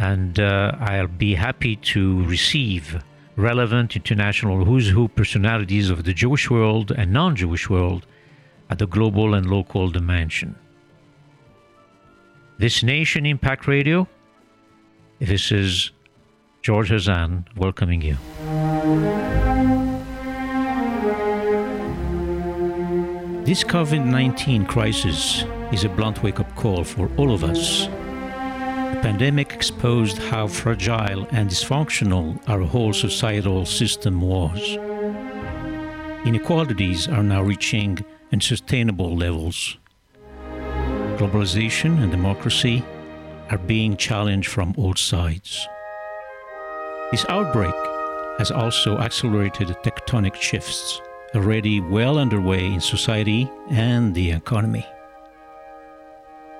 and uh, I'll be happy to receive relevant international who's who personalities of the Jewish world and non Jewish world at the global and local dimension. This Nation Impact Radio, this is George Hazan welcoming you. This COVID 19 crisis is a blunt wake up call for all of us pandemic exposed how fragile and dysfunctional our whole societal system was. Inequalities are now reaching unsustainable levels. Globalization and democracy are being challenged from all sides. This outbreak has also accelerated tectonic shifts already well underway in society and the economy.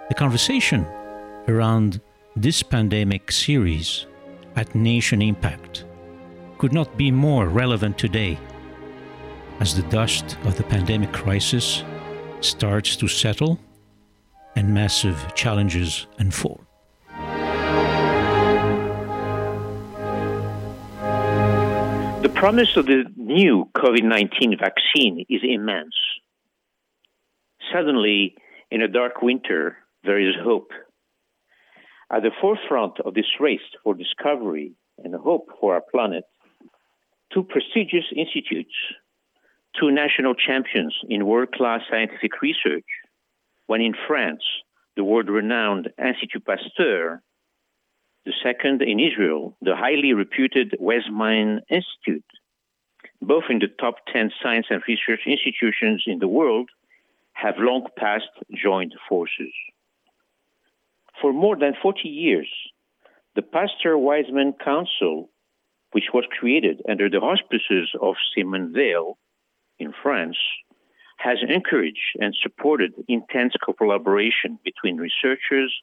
The conversation around this pandemic series at Nation Impact could not be more relevant today as the dust of the pandemic crisis starts to settle and massive challenges unfold. The promise of the new COVID 19 vaccine is immense. Suddenly, in a dark winter, there is hope. At the forefront of this race for discovery and hope for our planet, two prestigious institutes, two national champions in world class scientific research, one in France, the world renowned Institut Pasteur, the second in Israel, the highly reputed Weizmann Institute, both in the top 10 science and research institutions in the world, have long past joined forces. For more than 40 years, the Pasteur Weizmann Council, which was created under the auspices of Simone Veil in France, has encouraged and supported intense collaboration between researchers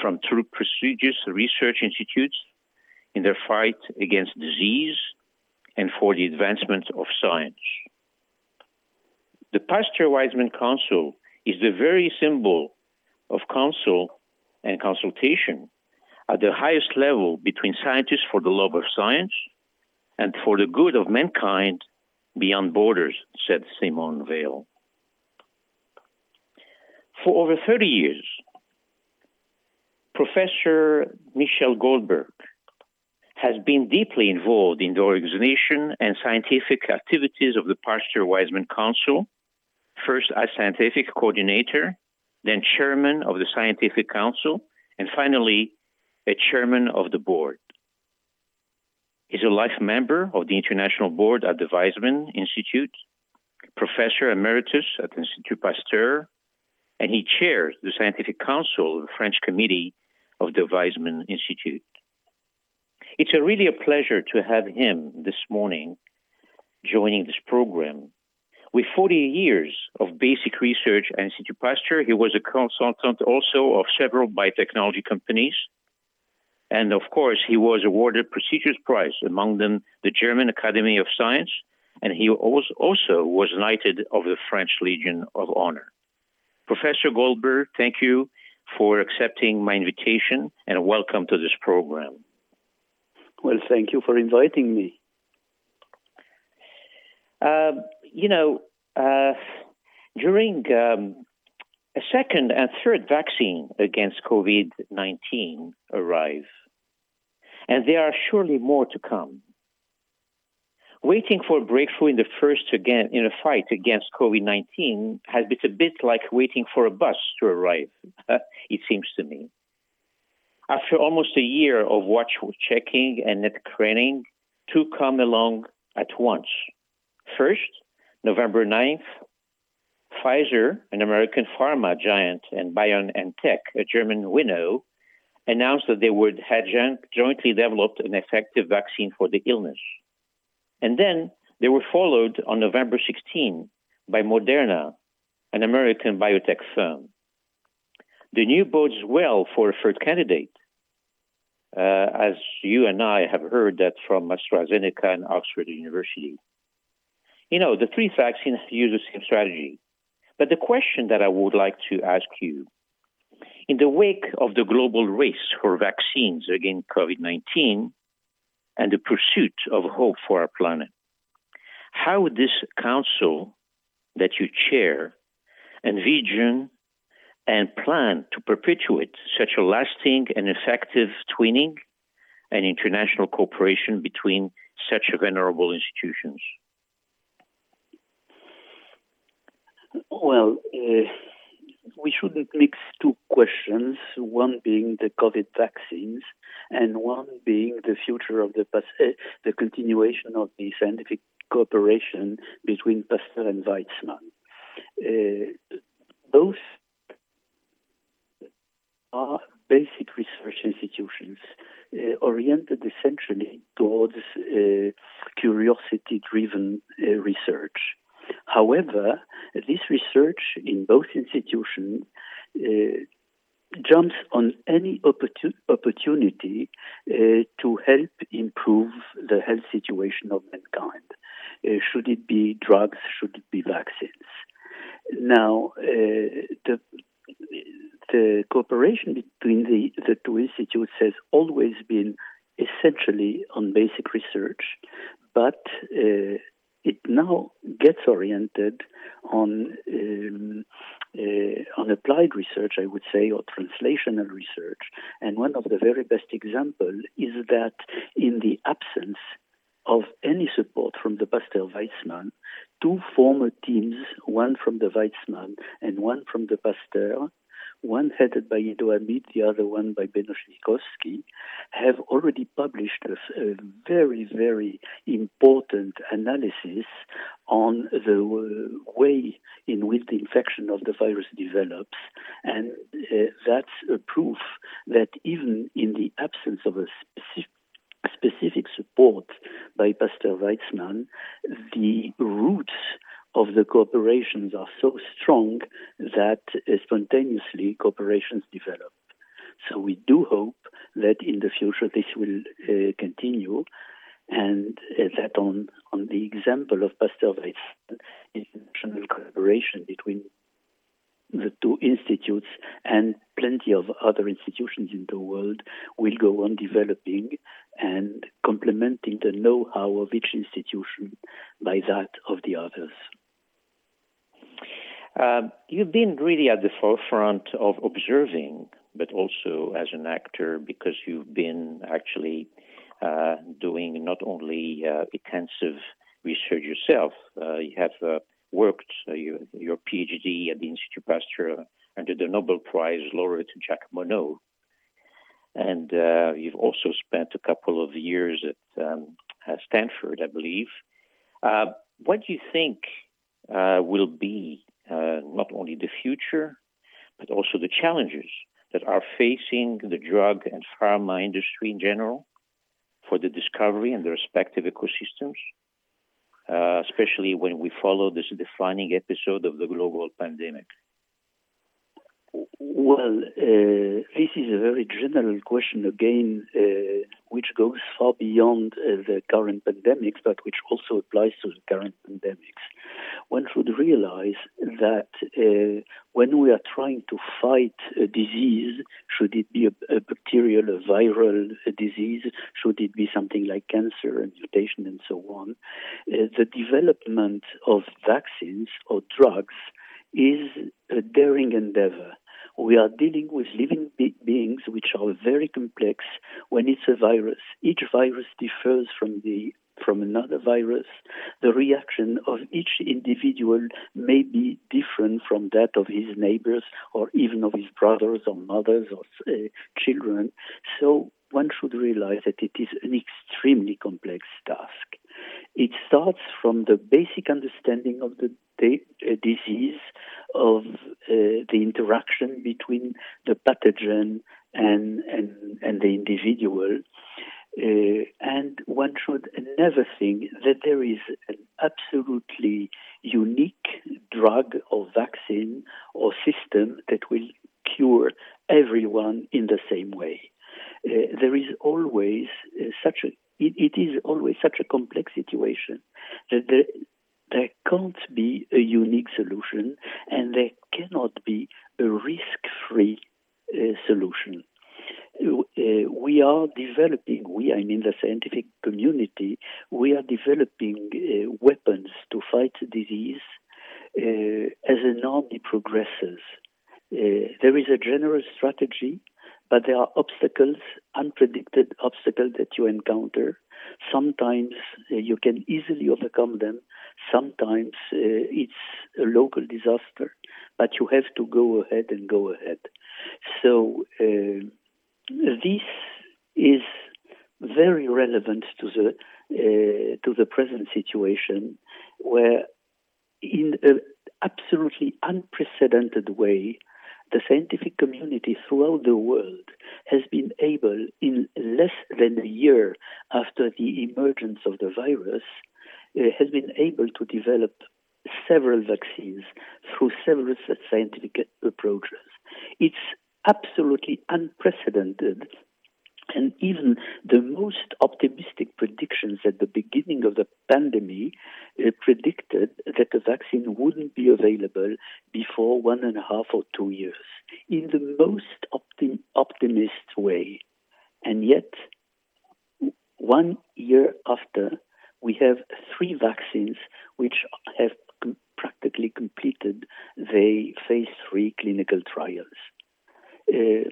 from two prestigious research institutes in their fight against disease and for the advancement of science. The Pasteur Weizmann Council is the very symbol of council and consultation at the highest level between scientists for the love of science and for the good of mankind beyond borders, said Simone Veil. For over 30 years, Professor Michel Goldberg has been deeply involved in the organization and scientific activities of the Pasteur Weizmann Council, first as scientific coordinator then chairman of the Scientific Council, and finally, a chairman of the board. He's a life member of the International Board at the Weizmann Institute, professor emeritus at the Institut Pasteur, and he chairs the Scientific Council of the French Committee of the Weizmann Institute. It's a really a pleasure to have him this morning joining this program with 40 years of basic research at Institut Pasteur, he was a consultant also of several biotechnology companies. And of course, he was awarded prestigious prize, among them the German Academy of Science, and he also was knighted of the French Legion of Honor. Professor Goldberg, thank you for accepting my invitation and welcome to this program. Well, thank you for inviting me. Uh, you know, uh, during um, a second and third vaccine against COVID 19 arrive, and there are surely more to come. Waiting for a breakthrough in the first again in a fight against COVID 19 has been a bit like waiting for a bus to arrive, it seems to me. After almost a year of watch checking and net craning, two come along at once. First, November 9th, Pfizer, an American pharma giant, and BioNTech, a German winnow, announced that they would jointly developed an effective vaccine for the illness. And then they were followed on November 16 by Moderna, an American biotech firm. The new bodes well for a third candidate, uh, as you and I have heard that from AstraZeneca and Oxford University. You know, the three vaccines use the same strategy. But the question that I would like to ask you in the wake of the global race for vaccines against COVID 19 and the pursuit of hope for our planet, how would this council that you chair envision and plan to perpetuate such a lasting and effective twinning and international cooperation between such venerable institutions? Well, uh, we shouldn't mix two questions, one being the COVID vaccines and one being the future of the, uh, the continuation of the scientific cooperation between Pasteur and Weizmann. Uh, both are basic research institutions uh, oriented essentially towards uh, curiosity driven uh, research. However, this research in both institutions uh, jumps on any opportu- opportunity uh, to help improve the health situation of mankind. Uh, should it be drugs? Should it be vaccines? Now, uh, the the cooperation between the, the two institutes has always been essentially on basic research, but uh, it now gets oriented on um, uh, on applied research, I would say, or translational research. And one of the very best examples is that in the absence of any support from the Pasteur Weizmann, two former teams, one from the Weizmann and one from the Pasteur, one headed by Ido Amit, the other one by Benno Schwikowski, have already published a, a, very, very important analysis on the way in which the infection of the virus develops. And uh, that's a proof that even in the absence of a specific specific support by Pasteur Weizmann, the roots of the cooperations are so strong that spontaneously cooperations develop. So we do hope that in the future this will uh, continue and uh, that on, on the example of Pasteur Weizmann, international collaboration between the two institutes and plenty of other institutions in the world will go on developing and complementing the know-how of each institution by that of the others. Uh, you've been really at the forefront of observing, but also as an actor, because you've been actually uh, doing not only uh, intensive research yourself, uh, you have uh, worked uh, your, PhD at the Institut Pasteur under the Nobel Prize laureate Jacques Monod. And you've also spent a couple of years at, um, at Stanford, I believe. what do you think will be uh, not only the future, but also the challenges that are facing the drug and pharma industry in general for the discovery and the respective ecosystems, uh, especially when we follow this defining episode of the global pandemic. Well, uh, this is a very general question again, uh, which goes far beyond uh, the current pandemics, but which also applies to the current pandemics. Realize that uh, when we are trying to fight a disease, should it be a, a bacterial, a viral disease, should it be something like cancer, a mutation, and so on, uh, the development of vaccines or drugs is a daring endeavor we are dealing with living be- beings which are very complex when it's a virus. Each virus differs from the from another virus, the reaction of each individual may be different from that of his neighbors or even of his brothers or mothers or uh, children. So one should realize that it is an extremely complex task. It starts from the basic understanding of the de- uh, disease, of uh, the interaction between the pathogen and and and the individual. Uh, and one should never think that there is an absolutely unique drug or vaccine or system that will cure everyone in the same way. Uh, there is always uh, such a it, it is always such a complex situation that there, there can't be a unique solution and there cannot be a risk-free uh, solution. Uh, we are developing, we, I mean the scientific community, we are developing uh, weapons to fight disease uh, as an army progresses. Uh, there is a general strategy but there are obstacles, unpredicted obstacles that you encounter. Sometimes you can easily overcome them. Sometimes it's a local disaster, but you have to go ahead and go ahead. So this is very relevant to the uh, to the present situation, where in an absolutely unprecedented way, the scientific community throughout the world has been able, in less than a year after the emergence of the virus, uh, has been able to develop several vaccines through several scientific approaches. It's absolutely unprecedented and even the most optimistic predictions at the beginning of the pandemic uh, predicted that the vaccine wouldn't be available before one and a half or two years, in the most optim- optimist way. And yet, one year after, we have three vaccines which have com- practically completed the phase three clinical trials. Uh,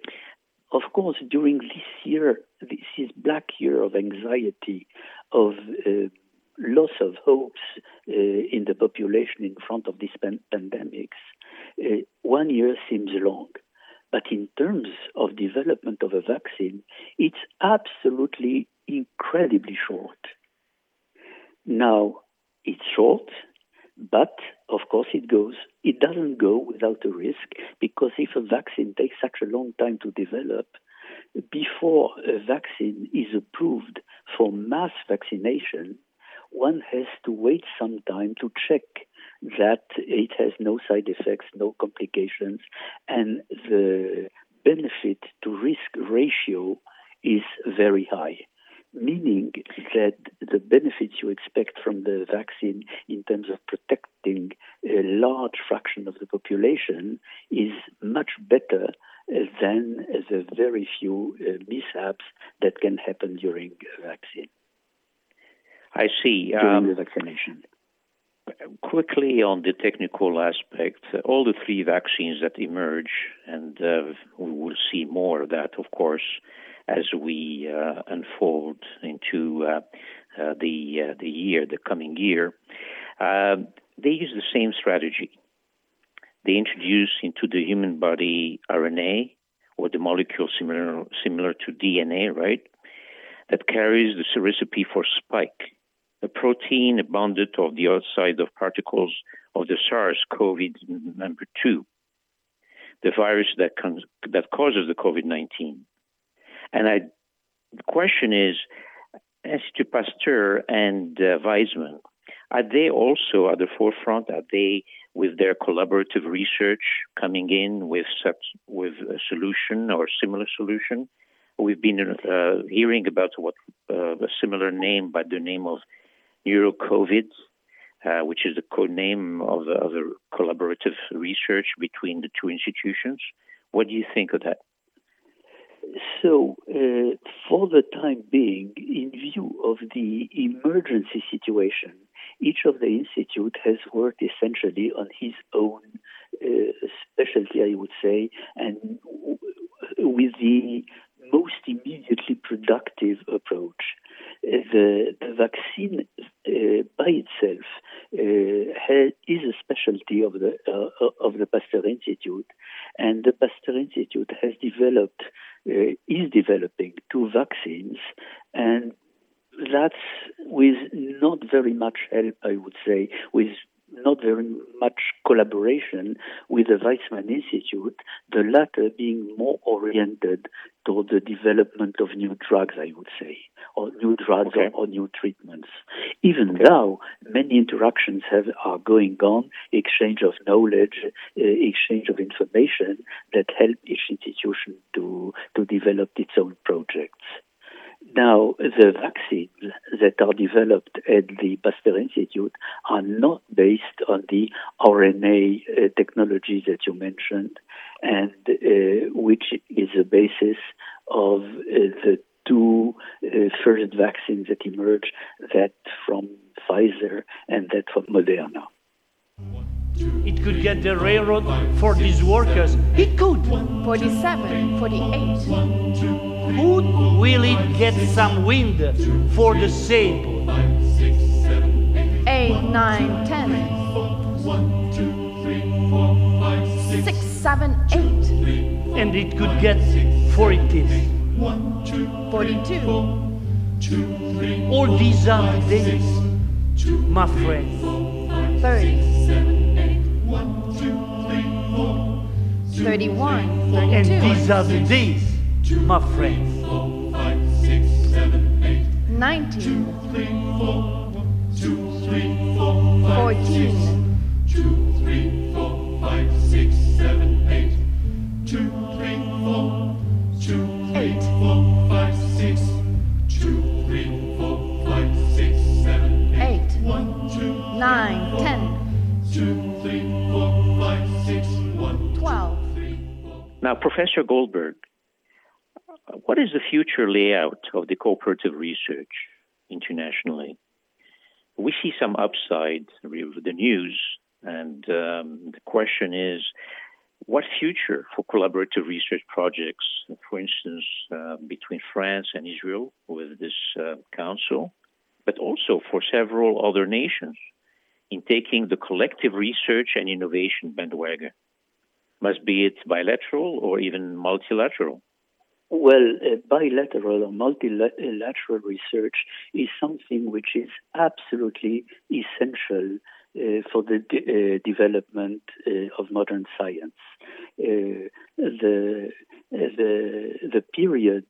of course, during this year, this is black year of anxiety, of uh, loss of hopes uh, in the population in front of these pan- pandemics, uh, one year seems long. But in terms of development of a vaccine, it's absolutely incredibly short. Now, it's short, but of course, it goes. It doesn't go without a risk because if a vaccine takes such a long time to develop, before a vaccine is approved for mass vaccination, one has to wait some time to check that it has no side effects, no complications, and the benefit to risk ratio is very high meaning that the benefits you expect from the vaccine in terms of protecting a large fraction of the population is much better than the very few uh, mishaps that can happen during a vaccine. I see. During um, the vaccination. Quickly on the technical aspect, all the three vaccines that emerge, and uh, we will see more of that, of course, as we uh, unfold into uh, uh, the the year, the coming year. Um, they use the same strategy. They introduce into the human body RNA or the molecule similar similar to DNA, right? That carries the recipe for spike, a protein abundant of the outside of particles of the SARS-CoV-2, the virus that that causes the COVID-19. And I, the question is, as to Pasteur and uh, Weizmann, are they also at the forefront? Are they with their collaborative research coming in with such with a solution or similar solution? We've been uh, hearing about what uh, a similar name by the name of NeuroCovid, uh, which is the code name of, of the collaborative research between the two institutions. What do you think of that? So, uh, for the time being, in view of the emergency situation, each of the institute has worked essentially on his own uh, specialty, I would say, and with the most immediately productive approach. The, the, vaccine uh, by itself uh, has, is a specialty of the uh, of the Pasteur Institute, and the Pasteur Institute has developed is developing two vaccines, and that's with not very much help, I would say, with not very much collaboration with the Weizmann Institute, the latter being more oriented toward the development of new drugs, I would say, or new drugs okay. or, or, new treatments. Even okay. now, many interactions have, are going on, exchange of knowledge, uh, exchange of information that help each institution to, to develop its own projects. Now, the vaccines that are developed at the Pasteur Institute are not based on the RNA uh, technology that you mentioned, and uh, which is the basis of uh, the two uh, first vaccines that emerged, that from Pfizer and that from Moderna. It could get the railroad for these workers. It could. 47, 48. Would will it get some wind for the same? 8, 9, 10. 6, 7, 8. And it could get 40. 42. All these are days, my friend. 30. 31. 32. And these are the days my friends. 19. 14. 2, 3, 4, 5, 6, 7, 8. 2, 3, 4. 2, 3, 4, 5, 6. 2, 3, 4, 5, 6, 7, 8. 8. 1, 2, 9, Now, Professor Goldberg, what is the future layout of the cooperative research internationally? We see some upside with the news, and um, the question is what future for collaborative research projects, for instance, uh, between France and Israel with this uh, council, but also for several other nations in taking the collective research and innovation bandwagon? Must be it bilateral or even multilateral. Well, uh, bilateral or multilateral research is something which is absolutely essential for the de- uh, development uh, of modern science. Uh, the the the period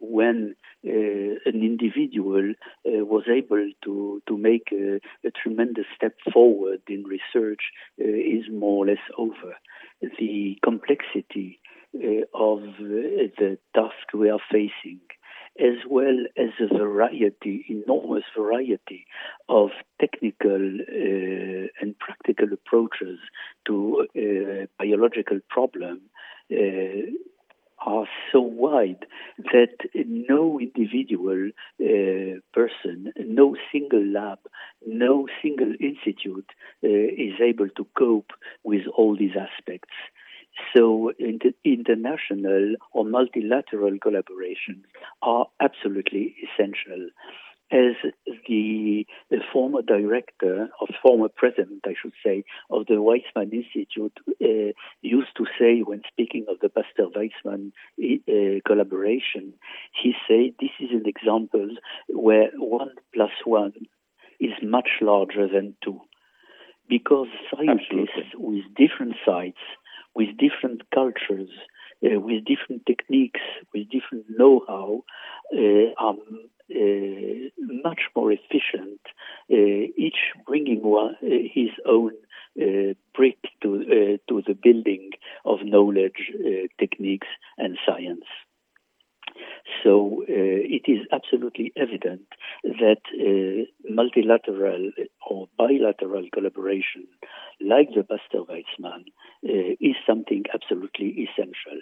when uh, an individual was able to to make a, a, tremendous step forward in research is more or less over. The complexity uh, of the task we are facing, as well as a variety, enormous variety of technical uh, and practical approaches to uh, biological problem uh, are so wide that no individual uh, person, no single lab, no single institute uh, is able to cope with all these aspects. So inter- international or multilateral collaborations are absolutely essential. As the, the, former director, or former president, I should say, of the Weizmann Institute uh, used to say when speaking of the Pasteur Weizmann uh, collaboration, he said this is an example where one plus one is much larger than two. Because scientists Absolutely. with different sites with different cultures, uh, with different techniques, with different know-how, uh, are uh, much more efficient, uh, each bringing one, uh, his own brick to to the building of knowledge, techniques, and science. So uh, it is absolutely evident that uh, multilateral or bilateral collaboration, like the Pasteur Weizmann, uh, is something absolutely essential.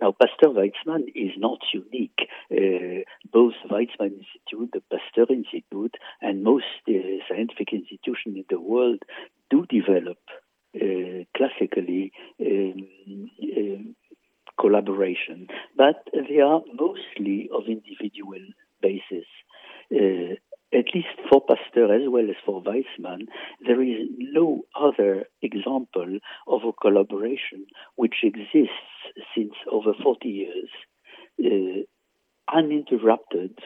Now, Pasteur Weizmann is not unique. Uh, both Weizmann Institute, the Pasteur Institute, and most uh, scientific institutions in the world do develop uh, classically um, collaboration, but they are mostly of individual basis. Uh, at least for Pasteur as well as for Weizmann, there is no other example of a collaboration which exists since over 40 years, uh, uninterrupted,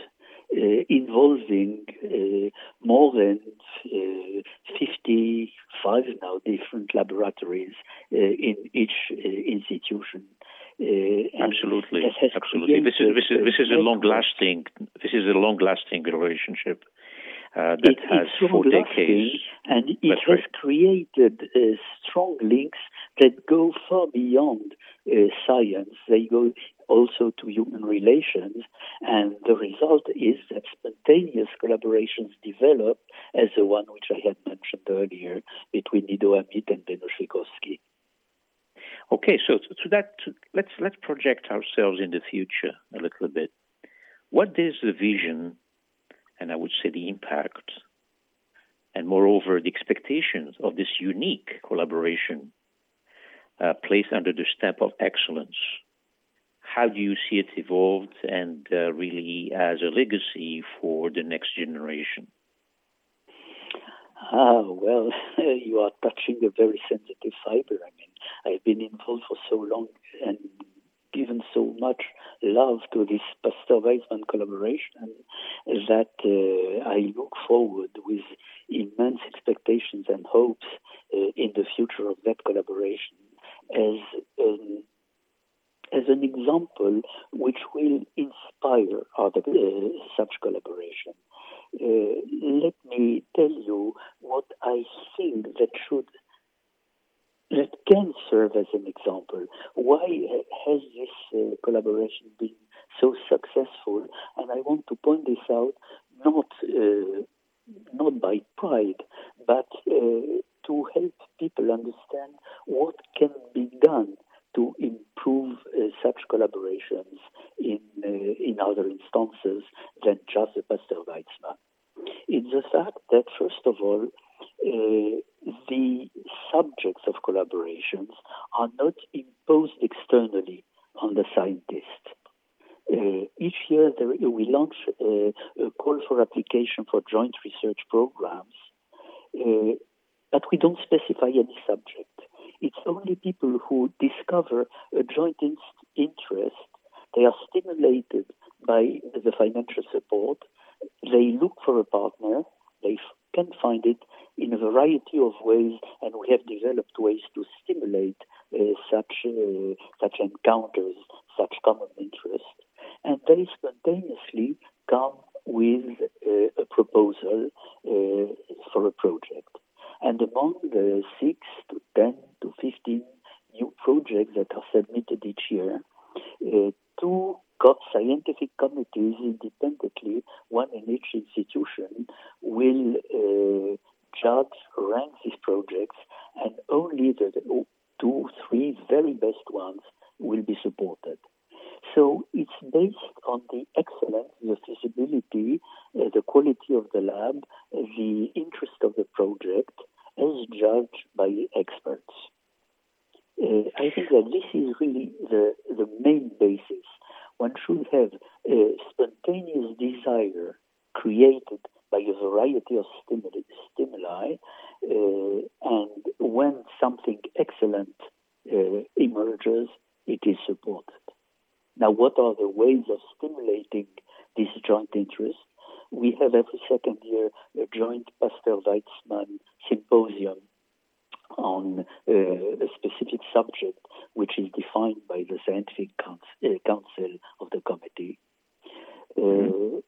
uh, involving uh, more than uh, 55 now different laboratories uh, in each uh, institution. Uh, Absolutely, absolutely. This is this is this is a long lasting this is a long lasting relationship uh, that It- has it's for decades. and it has right. created uh, strong links that go far beyond uh, science. They go also to human relations, and the result is that spontaneous collaborations develop, as the one which I had mentioned earlier between Ido Amit and Benno Schwikowski. Okay, so to, that, to, let's let's project ourselves in the future a little bit. What is the vision, and I would say the impact, and moreover the expectations of this unique collaboration uh, placed under the stamp of excellence? How do you see it evolved and uh, really as a legacy for the next generation? Ah, well, you are touching a very sensitive fiber. I mean, I've been involved for so long and given so much love to this Pasteur Weizmann collaboration that uh, I look forward with immense expectations and hopes uh, in the future of that collaboration as as an example which will inspire other uh, such collaboration. Uh, let me tell you what I think that should that can serve as an example. Why has this uh, collaboration been so successful? And I want to point this out not uh, not by pride, but uh, to help people understand what can be done to improve uh, such collaborations in uh, in other instances than just the Pasteur Weizmann. It's the fact that first of all, uh, the subjects of collaborations are not imposed externally on the scientist. Uh, each year there, we launch uh, a call for application for joint research programs, uh, but we don't specify any subject. It's only people who discover a joint in- interest. They are stimulated by the financial support. They look for a partner. They can find it in a variety of ways, and we have developed ways to stimulate uh, such uh, such encounters, such common interest, and they spontaneously come with uh, a proposal uh, for a project. And among the six to ten to fifteen new projects that are submitted each year, uh, two got scientific committees independently, one in each institution, will uh, judge, rank these projects, and only the two, three very best ones will be supported. So it's based on the excellence, the feasibility, uh, the quality of the lab, the interest of the project, as judged by experts. Uh, I think that this is really the, the main basis. One should have a spontaneous desire created by a variety of stimuli, stimuli uh, and when something excellent uh, emerges, it is supported. Now, what are the ways of stimulating this joint interest? We have every second year a joint Pasteur Weizmann symposium on uh, a specific subject which is defined by the scientific council, uh, of the committee. Mm-hmm.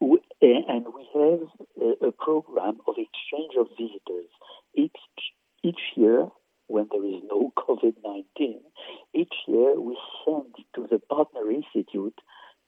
We, and we have a, a, program of exchange of visitors. Each, each year, when there is no COVID 19, each year we send to the partner institute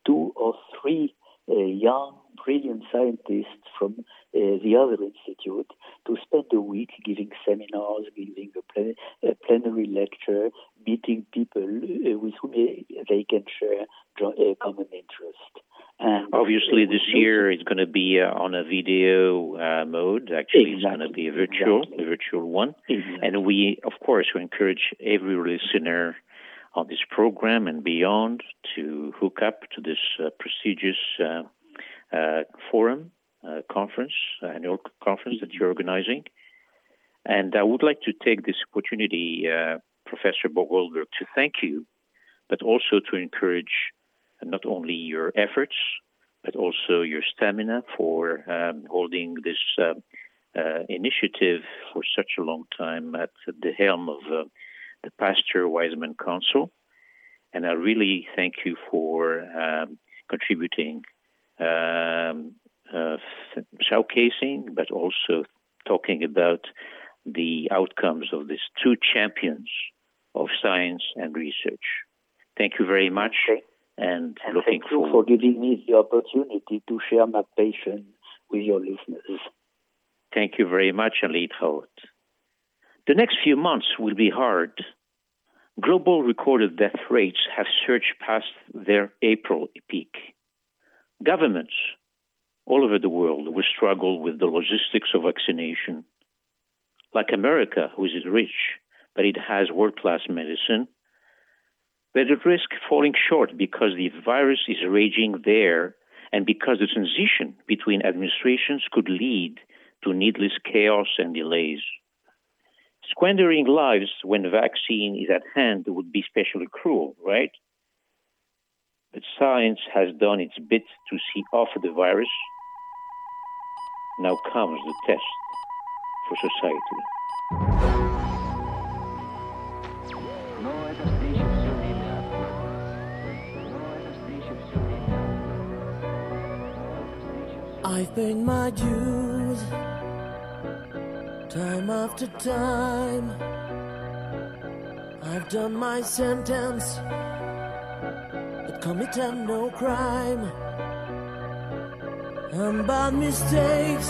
two or three uh, young, brilliant scientists from uh, the other institute to spend a week giving seminars, giving a, plen- a plenary lecture, meeting people uh, with whom they can share a common interest. And Obviously, this year it's going to be uh, on a video uh, mode. Actually, exactly. it's going to be a virtual, exactly. a virtual one. Exactly. And we, of course, we encourage every listener on this program and beyond to hook up to this uh, prestigious uh, forum uh, conference, annual conference that you're organizing. And I would like to take this opportunity, uh, Professor Bogoldberg, to thank you, but also to encourage not only your efforts, but also your stamina for um, holding this uh, uh, initiative for such a long time at the helm of uh, the Pasteur Weizmann Council. And I really thank you for um, contributing, um, uh, showcasing, but also talking about the outcomes of these two champions of science and research. Thank you very much. Okay. And, And looking thank you forward. for giving me the opportunity to share my passion with your listeners. Thank you very much, Ali Traut. The next few months will be hard. Global recorded death rates have surged past their April peak. Governments all over the world we struggle with the logistics of vaccination. Like America, who is rich, but it has world class medicine, but at risk falling short because the virus is raging there and because the transition between administrations could lead to needless chaos and delays. Squandering lives when a vaccine is at hand would be especially cruel, right? But science has done its bit to see off the virus. Now comes the test for society. I've paid my dues time after time. I've done my sentence, but committed no crime. And bad mistakes,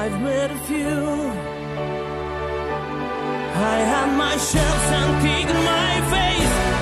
I've made a few. I had my shells and in my face,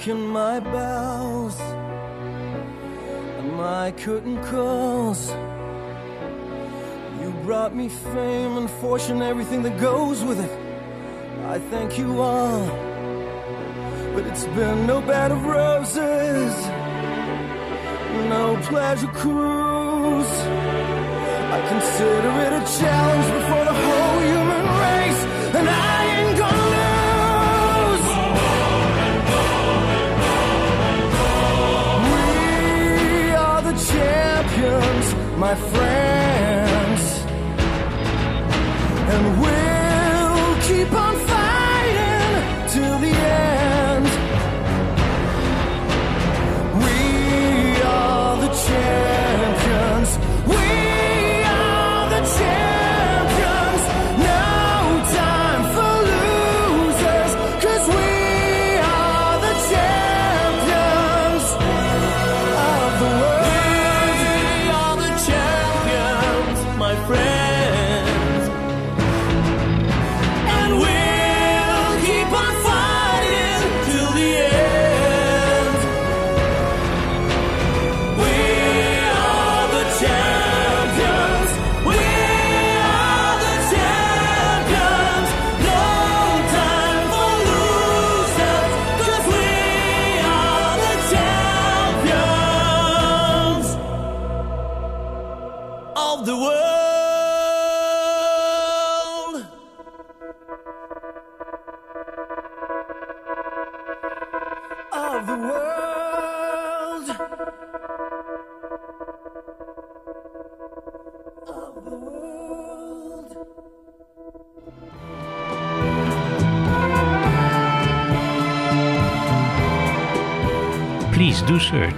I've my bows and my curtain calls. You brought me fame and fortune, everything that goes with it. I thank you all, but it's been no bed of roses, no pleasure cruise. I consider it a challenge before the whole champions, my friends, and we'll